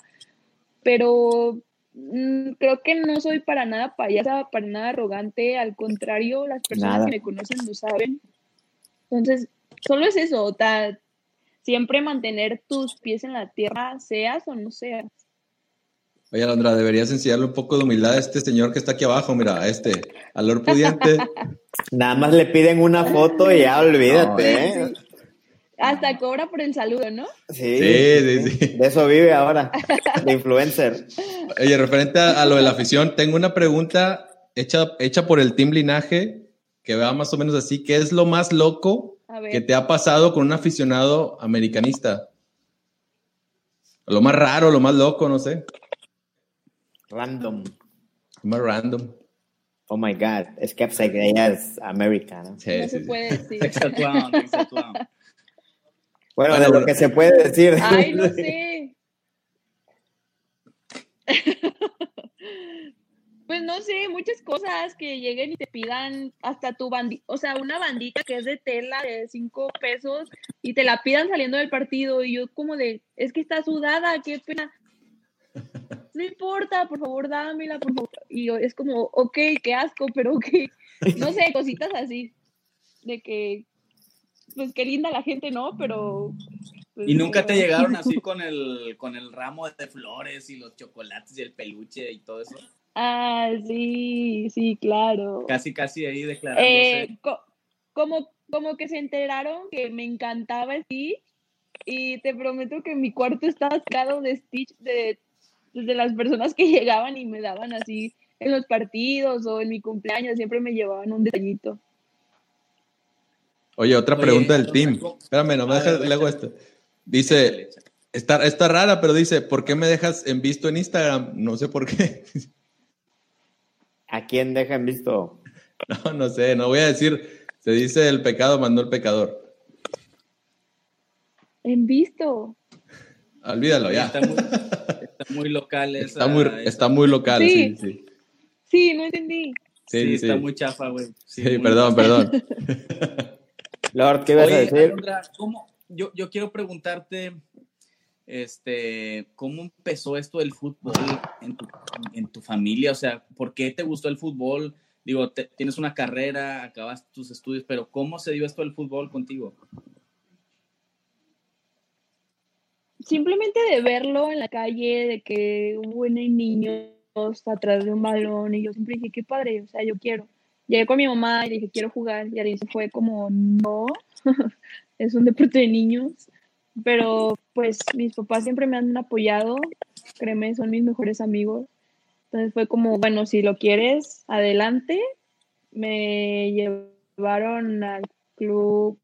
pero mm, creo que no soy para nada payasa, para nada arrogante, al contrario, las personas Nada. que me conocen lo saben. Entonces, solo es eso, ta- siempre mantener tus pies en la tierra, seas o no seas. Oye, Alondra, deberías enseñarle un poco de humildad a este señor que está aquí abajo, mira, a este, al Lord Pudiente. Nada más le piden una foto y ya olvídate, ¿eh? Hasta cobra por el saludo, ¿no? Sí, Sí, sí, sí. De eso vive ahora, de influencer. Oye, referente a, a lo de la afición, tengo una pregunta hecha, hecha por el Team Linaje, que va más o menos así. ¿Qué es lo más loco. Que te ha pasado con un aficionado americanista? Lo más raro, lo más loco, no sé. Random. Lo más random. Oh my God. Es que pues, ella es ¿no? Sí, No sí, se sí. puede decir. Texas Clown. Bueno, Bueno, de lo que se puede decir. Ay, no sé. No sé, muchas cosas que lleguen y te pidan hasta tu bandita, o sea, una bandita que es de tela de cinco pesos y te la pidan saliendo del partido y yo como de, es que está sudada, qué pena. No importa, por favor, dámela, por favor. Y yo, es como, ok, qué asco, pero ok. No sé, cositas así. De que, pues qué linda la gente, ¿no? Pero... pues, ¿Y nunca te llegaron así con el, con el ramo de flores y los chocolates y el peluche y todo eso? Ah, sí, sí, claro. Casi, casi ahí declarándose. Eh, co- como, como que se enteraron que me encantaba Stitch y te prometo que mi cuarto está atascado de Stitch de, de las personas que llegaban y me daban así en los partidos o en mi cumpleaños, siempre me llevaban un detallito. Oye, otra Oye, pregunta del team. Espérame, no me dejes, le hago esto. Dice, está, está rara, pero dice, ¿por qué me dejas en visto en Instagram? No sé por qué. ¿A quién dejan visto? No, no sé, no voy a decir. Se dice el pecado mandó el pecador. En visto. Olvídalo ya. Está muy, está muy local esa. Está muy, esa- está muy local, sí, Sí. sí. Sí, no entendí. Sí, Sí, sí, está muy chafa, güey. Sí, perdón, perdón. Lord, ¿qué a Oye, decir? Alondra, ¿cómo? Yo, yo quiero preguntarte, este, ¿cómo empezó esto del fútbol en tu, familia? O sea, ¿por qué te gustó el fútbol? Digo, tienes una carrera, acabas tus estudios, pero ¿cómo se dio esto del fútbol contigo? Simplemente de verlo en la calle, de que hubo niños atrás de un balón y yo siempre dije, qué padre, o sea, yo quiero. llegué con mi mamá y dije, quiero jugar. Y ahí fue como, no, es un deporte de niños. Pero pues mis papás siempre me han apoyado, créeme, son mis mejores amigos. Entonces fue como, bueno, si lo quieres, adelante. Me llevaron al club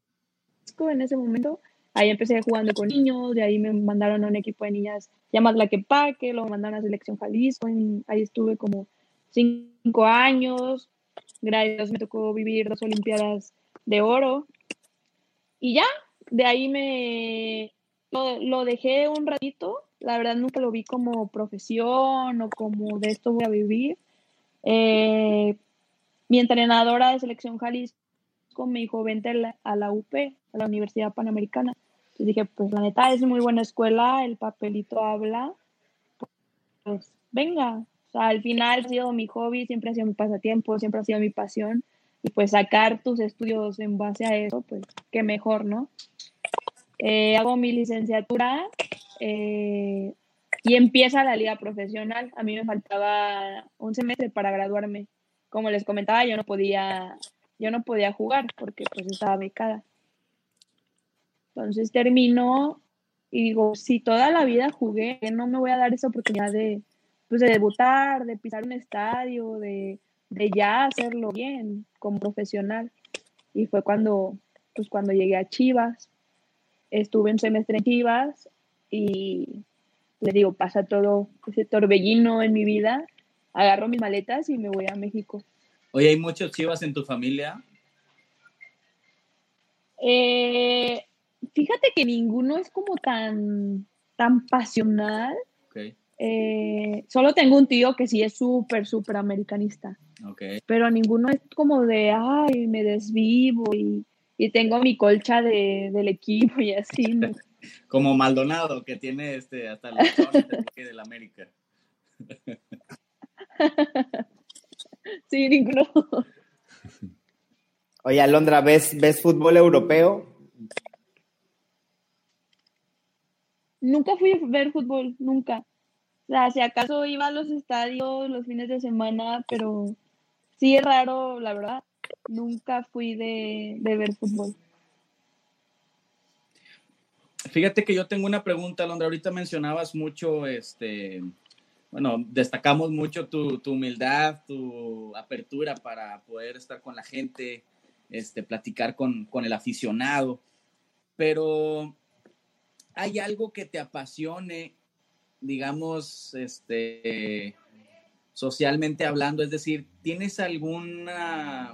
en ese momento. Ahí empecé jugando con niños, de ahí me mandaron a un equipo de niñas llamadas La Quepaque, luego me mandaron a selección Jalisco, ahí estuve como cinco años, gracias me tocó vivir dos Olimpiadas de oro. Y ya, de ahí me lo, dejé un ratito. La verdad nunca lo vi como profesión o como de esto voy a vivir. Eh, mi entrenadora de selección Jalisco me dijo, vente a la, UP, a la Universidad Panamericana. Entonces dije, pues la neta es muy buena escuela, el papelito habla. Pues venga, o sea, al final ha sido mi hobby, siempre ha sido mi pasatiempo, siempre ha sido mi pasión. Y pues sacar tus estudios en base a eso, pues qué mejor, ¿no? Eh, hago mi licenciatura eh, y empieza la liga profesional. A mí me faltaba un semestre para graduarme. Como les comentaba, yo no podía, yo no podía jugar porque pues estaba becada. Entonces termino y digo, si toda la vida jugué, no me voy a dar esa oportunidad de, pues de debutar, de pisar un estadio, de, ya hacerlo bien como profesional. Y fue cuando, pues cuando llegué a Chivas, estuve en semestre en Chivas y le digo, pasa todo ese torbellino en mi vida, agarro mis maletas y me voy a México. Oye, ¿hay muchos Chivas en tu familia? Eh, fíjate que ninguno es como tan, tan pasional. Eh, solo tengo un tío que sí es súper, súper americanista. Pero ninguno es como de, ay, me desvivo y, tengo mi colcha de, del equipo y así. como Maldonado, que tiene este, hasta el del América. sí, ninguno. Oye, Alondra, ¿ves, ¿ves fútbol europeo? Nunca fui a ver fútbol, nunca. O sea, si acaso iba a los estadios los fines de semana, pero sí es raro, la verdad. Nunca fui de, ver fútbol. Fíjate que yo tengo una pregunta, Londra. Ahorita mencionabas mucho, este, bueno, destacamos mucho tu, humildad, tu apertura para poder estar con la gente, este, platicar con, con el aficionado. Pero, ¿hay algo que te apasione digamos, este, socialmente hablando? Es decir, ¿tienes alguna,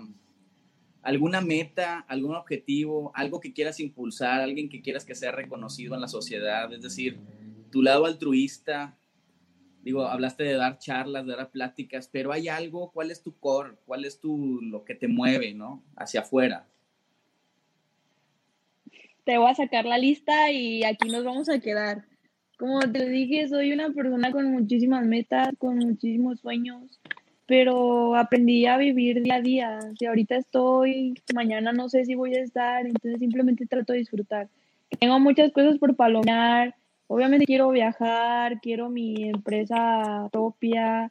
alguna meta, algún objetivo, algo que quieras impulsar, alguien que quieras que sea reconocido en la sociedad? Es decir, tu lado altruista, digo, hablaste de dar charlas, de dar pláticas, pero hay algo, ¿cuál es tu core? ¿Cuál es tu, lo que te mueve, ¿no? Hacia afuera. Te voy a sacar la lista y aquí nos vamos a quedar. Como te dije, soy una persona con muchísimas metas, con muchísimos sueños, pero aprendí a vivir día a día. Si ahorita estoy, mañana no sé si voy a estar, entonces simplemente trato de disfrutar. Tengo muchas cosas por palomear. Obviamente quiero viajar, quiero mi empresa propia,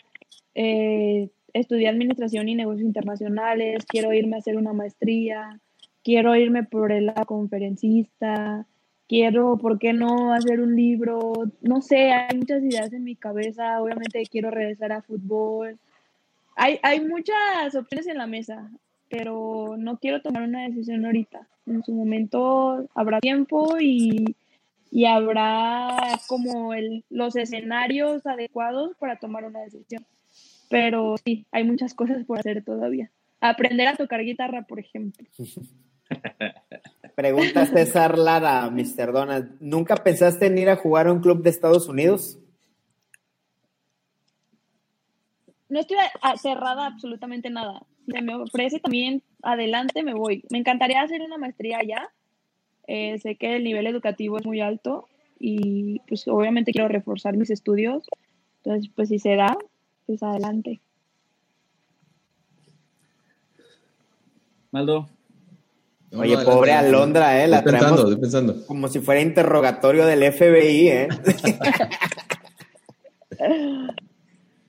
eh, estudiar administración y negocios internacionales, quiero irme a hacer una maestría, quiero irme por el conferencista, quiero, ¿por qué no hacer un libro? No sé, hay muchas ideas en mi cabeza, obviamente quiero regresar a fútbol. Hay, hay muchas opciones en la mesa, pero no quiero tomar una decisión ahorita. En su momento habrá tiempo y, y habrá como el, los escenarios adecuados para tomar una decisión. Pero sí, hay muchas cosas por hacer todavía. Aprender a tocar guitarra, por ejemplo. Pregunta César Lara, Mr. Donald. ¿Nunca pensaste en ir a jugar a un club de Estados Unidos? No estoy cerrada absolutamente nada. Si me ofrece también, adelante me voy. Me encantaría hacer una maestría allá. Eh, sé que el nivel educativo es muy alto y pues obviamente quiero reforzar mis estudios. Entonces, pues si se da, pues adelante. Maldo, Oye, pobre Alondra, ¿eh? La pensando, pensando. Como si fuera interrogatorio del FBI, ¿eh?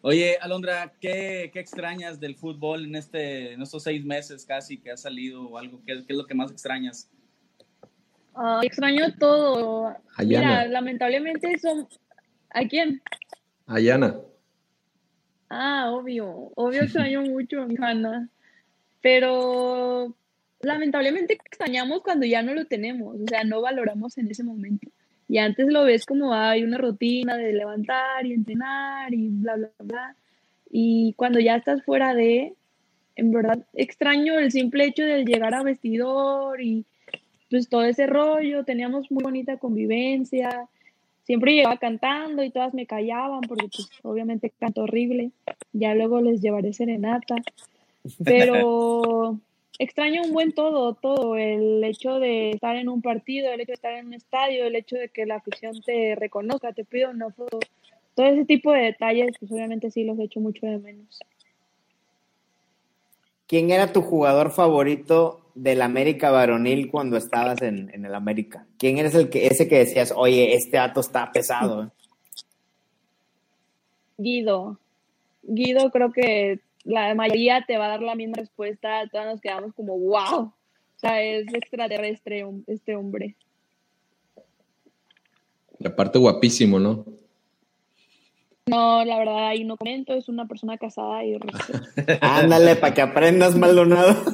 Oye, Alondra, ¿qué, ¿qué, extrañas del fútbol en, este, en estos seis meses casi que has salido o algo? ¿Qué, qué es lo que más extrañas? Uh, extraño todo. Ayana. Mira, lamentablemente son... ¿A quién? Ayana. Ah, obvio. Obvio extraño mucho a mi Hanna. Pero lamentablemente extrañamos cuando ya no lo tenemos. O sea, no valoramos en ese momento. Y antes lo ves como hay una rutina de levantar y entrenar y bla, bla, bla. Y cuando ya estás fuera de, en verdad, extraño el simple hecho de llegar a vestidor y pues todo ese rollo. Teníamos muy bonita convivencia. Siempre llegaba cantando y todas me callaban porque pues obviamente canto horrible. Ya luego les llevaré serenata. Pero extraño un buen todo, todo, el hecho de estar en un partido, el hecho de estar en un estadio, el hecho de que la afición te reconozca, te pida una foto, todo ese tipo de detalles, pues obviamente sí los echo mucho de menos. ¿Quién era tu jugador favorito del América varonil cuando estabas en, el América? ¿Quién eres el que, ese que decías, oye, este dato está pesado? Eh"? Guido. Guido creo que la mayoría te va a dar la misma respuesta, todos nos quedamos como, wow, o sea, es extraterrestre este hombre. Y aparte guapísimo, ¿no? No, la verdad ahí no comento, es una persona casada y Ándale, para que aprendas, Maldonado.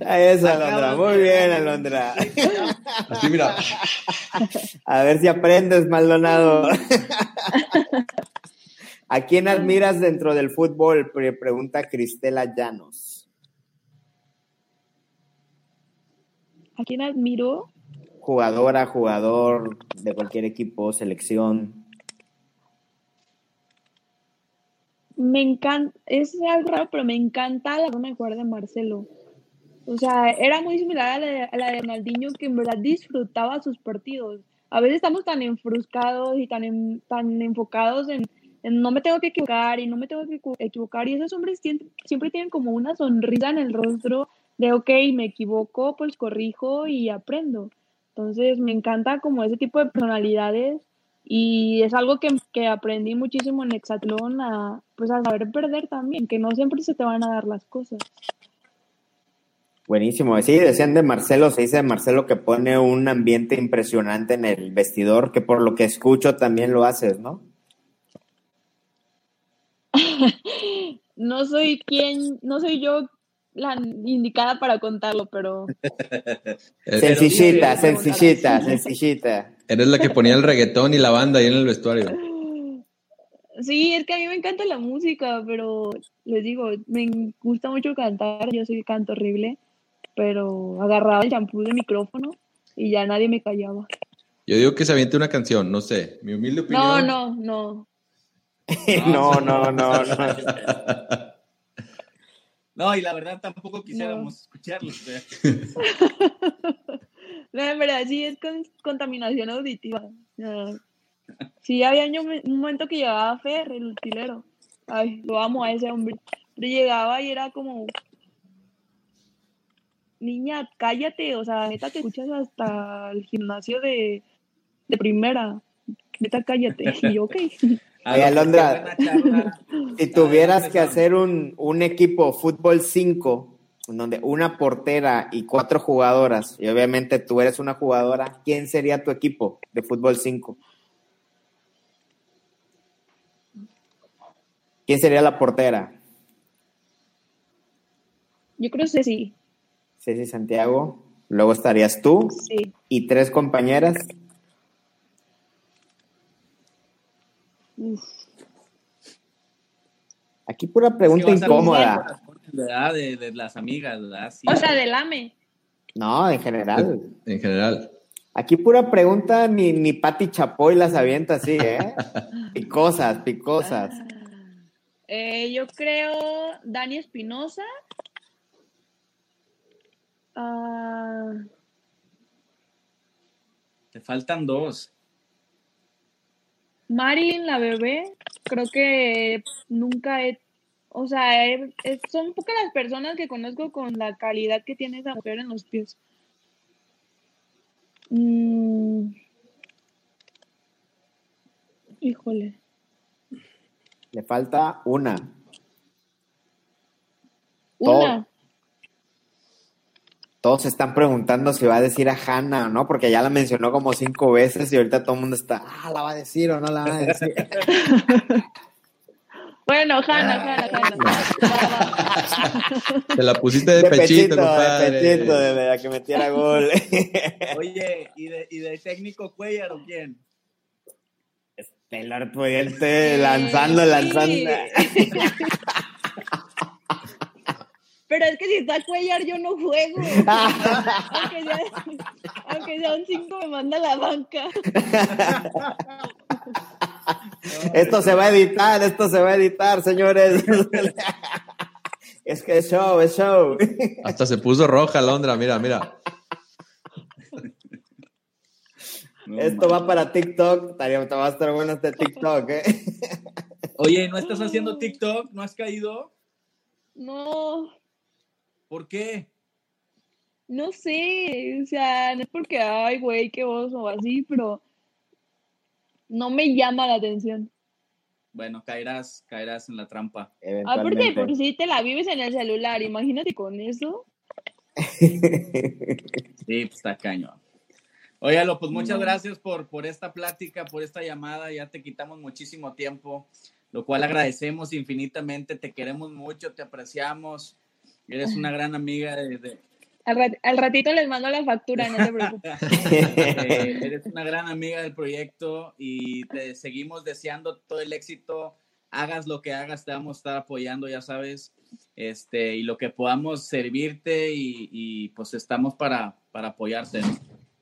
Eso, Alondra, muy bien, Alondra. Así, mira. A ver si aprendes, Maldonado. ¿A quién admiras dentro del fútbol? Pregunta Cristela Llanos. ¿A quién admiro? Jugadora, jugador de cualquier equipo, selección. Me encanta, es algo raro, pero me encanta la forma de jugar de Marcelo. O sea, era muy similar a la, de, a la de Ronaldinho, que en verdad disfrutaba sus partidos. A veces estamos tan enfruscados y tan, tan enfocados en, no me tengo que equivocar y no me tengo que equivocar. Y esos hombres siempre, tienen como una sonrisa en el rostro de, ok, me equivoco, pues corrijo y aprendo. Entonces me encanta como ese tipo de personalidades y es algo que, que aprendí muchísimo en Hexatlón a, pues a saber perder también, que no siempre se te van a dar las cosas. Buenísimo. Sí, decían de Marcelo, se dice de Marcelo que pone un ambiente impresionante en el vestidor, que por lo que escucho también lo haces, ¿no? no soy quien, no soy yo la indicada para contarlo, pero. sencillita, sencillita, sencillita. Eres la que ponía el reggaetón y la banda ahí en el vestuario. Sí, es que a mí me encanta la música, pero les digo, me gusta mucho cantar, yo soy canto horrible, pero agarraba el champú del micrófono y ya nadie me callaba. Yo digo que se aviente una canción, no sé, mi humilde opinión. No, no, no. no, no, no, no. No, y la verdad tampoco quisiéramos escucharlo. no, en verdad sí es contaminación auditiva. Sí, había un momento que llevaba Fer, el utilero. Ay, lo amo a ese hombre. Pero llegaba y era como, niña, cállate, o sea, neta te escuchas hasta el gimnasio de, de primera. Neta, cállate. Y yo, ok. Oye, Alondra, si tuvieras que hacer un, un equipo fútbol 5, donde una portera y cuatro jugadoras, y obviamente tú eres una jugadora, ¿quién sería tu equipo de fútbol 5? ¿Quién sería la portera? Yo creo que sí. Ceci Santiago. Luego estarías tú. Sí. Y tres compañeras. Aquí pura pregunta incómoda. De, las amigas, o sea, del AME. No, en general. En general. Aquí pura pregunta, ni, ni Pati Chapoy las avienta así, ¿eh? picosas, picosas. Eh, yo creo Dani Espinosa. Ah. Te faltan dos. Marilyn, la bebé, creo que nunca he, o sea, son pocas las personas que conozco con la calidad que tiene esa mujer en los pies. Mm. Híjole. Le falta una. Una. Todos se están preguntando si va a decir a Hannah o no, porque ya la mencionó como cinco veces y ahorita todo el mundo está, ah, la va a decir o no la va a decir. Bueno, Hanna, Hanna, Hanna. Te la pusiste de, pechito, compadre. de pechito, de la que metiera gol. Oye, ¿y de, ¿y de técnico Cuellar o quién? Estelar Pudiente lanzando, lanzando. Pero es que si está Cuellar, yo no juego. aunque, sea, aunque sea un 5, me manda a la banca. Esto se va a editar, esto se va a editar, señores. Es que es show, es show. Hasta se puso roja Londra, mira, mira. Esto va para TikTok. Te va a estar bueno este TikTok, ¿eh? Oye, ¿no estás haciendo TikTok? ¿No has caído? No. ¿Por qué? No sé, o sea, no es porque, ay, güey, qué oso o así, pero no me llama la atención. Bueno, caerás, caerás en la trampa. Aparte, por si te la vives en el celular, imagínate con eso. sí, pues está cañón. Óyalo, pues muchas gracias por, por esta plática, por esta llamada. Ya te quitamos muchísimo tiempo, lo cual agradecemos infinitamente. Te queremos mucho, te apreciamos. Eres una gran amiga de, al, ratito les mando la factura, no te preocupes. Eh, eres una gran amiga del proyecto y te seguimos deseando todo el éxito. Hagas lo que hagas, te vamos a estar apoyando, ya sabes. Este, y lo que podamos servirte y, pues estamos para, para apoyarte.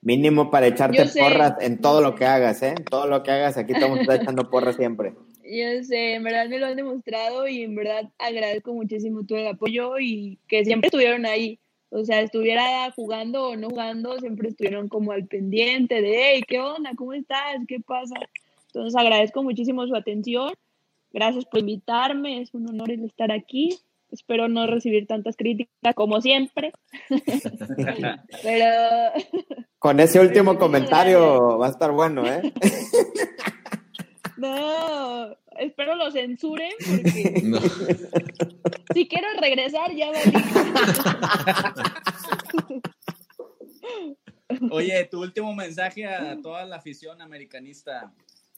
Mínimo para echarte porras en todo lo que hagas, ¿eh? Todo lo que hagas, aquí estamos echando porras siempre. Yo sé, en verdad me lo han demostrado y en verdad agradezco muchísimo todo el apoyo y que siempre estuvieron ahí o sea, estuviera jugando o no jugando, siempre estuvieron como al pendiente de, hey, ¿qué onda? ¿Cómo estás? ¿Qué pasa? Entonces agradezco muchísimo su atención. Gracias por invitarme, es un honor estar aquí. Espero no recibir tantas críticas como siempre. Pero. Con ese último comentario va a estar bueno, ¿eh? No, espero lo censuren porque si quiero regresar ya Oye, tu último mensaje a toda la afición americanista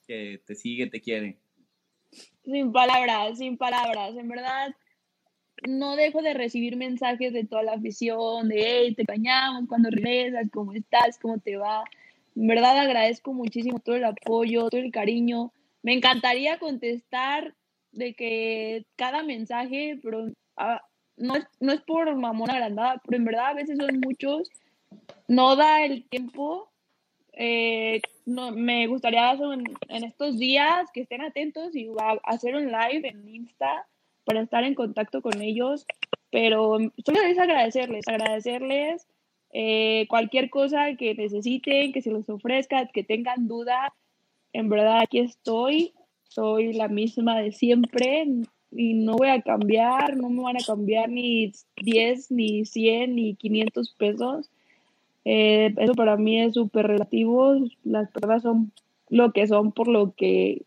que te sigue, te quiere. Sin palabras, sin palabras. En verdad, no dejo de recibir mensajes de toda la afición, de hey, te cañamos cuando regresas, cómo estás, cómo te va. En verdad agradezco muchísimo todo el apoyo, todo el cariño me encantaría contestar de que cada mensaje, pero ah, no, es, no es por mamón agrandada, pero en verdad a veces son muchos, no da el tiempo. Eh, no, me gustaría en, en, estos días que estén atentos y hacer un live en Insta para estar en contacto con ellos, pero solo es agradecerles, agradecerles eh, cualquier cosa que necesiten, que se les ofrezca, que tengan duda, en verdad aquí estoy, soy la misma de siempre y no voy a cambiar, no me van a cambiar ni 10, ni 100, ni 500 pesos. Eh, eso para mí es súper relativo, las personas son lo que son por lo que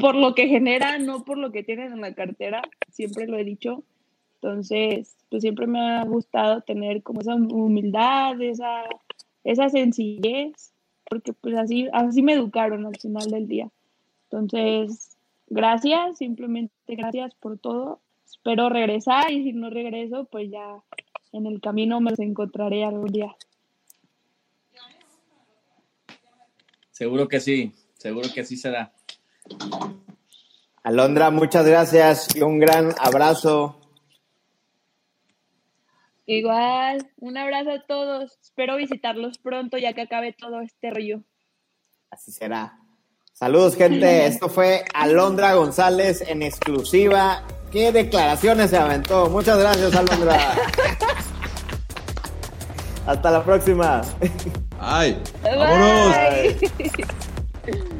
por lo que generan, no por lo que tienen en la cartera, siempre lo he dicho. Entonces, pues siempre me ha gustado tener como esa humildad, esa, esa sencillez porque pues así, así me educaron al final del día. Entonces, gracias, simplemente gracias por todo. Espero regresar y si no regreso, pues ya en el camino me los encontraré algún día. Seguro que sí, seguro que así será. Alondra, muchas gracias y un gran abrazo. Igual, un abrazo a todos. Espero visitarlos pronto ya que acabe todo este rollo. Así será. Saludos, gente. Esto fue Alondra González en exclusiva. ¿Qué declaraciones se aventó? Muchas gracias, Alondra. Hasta la próxima. Ay, vámonos.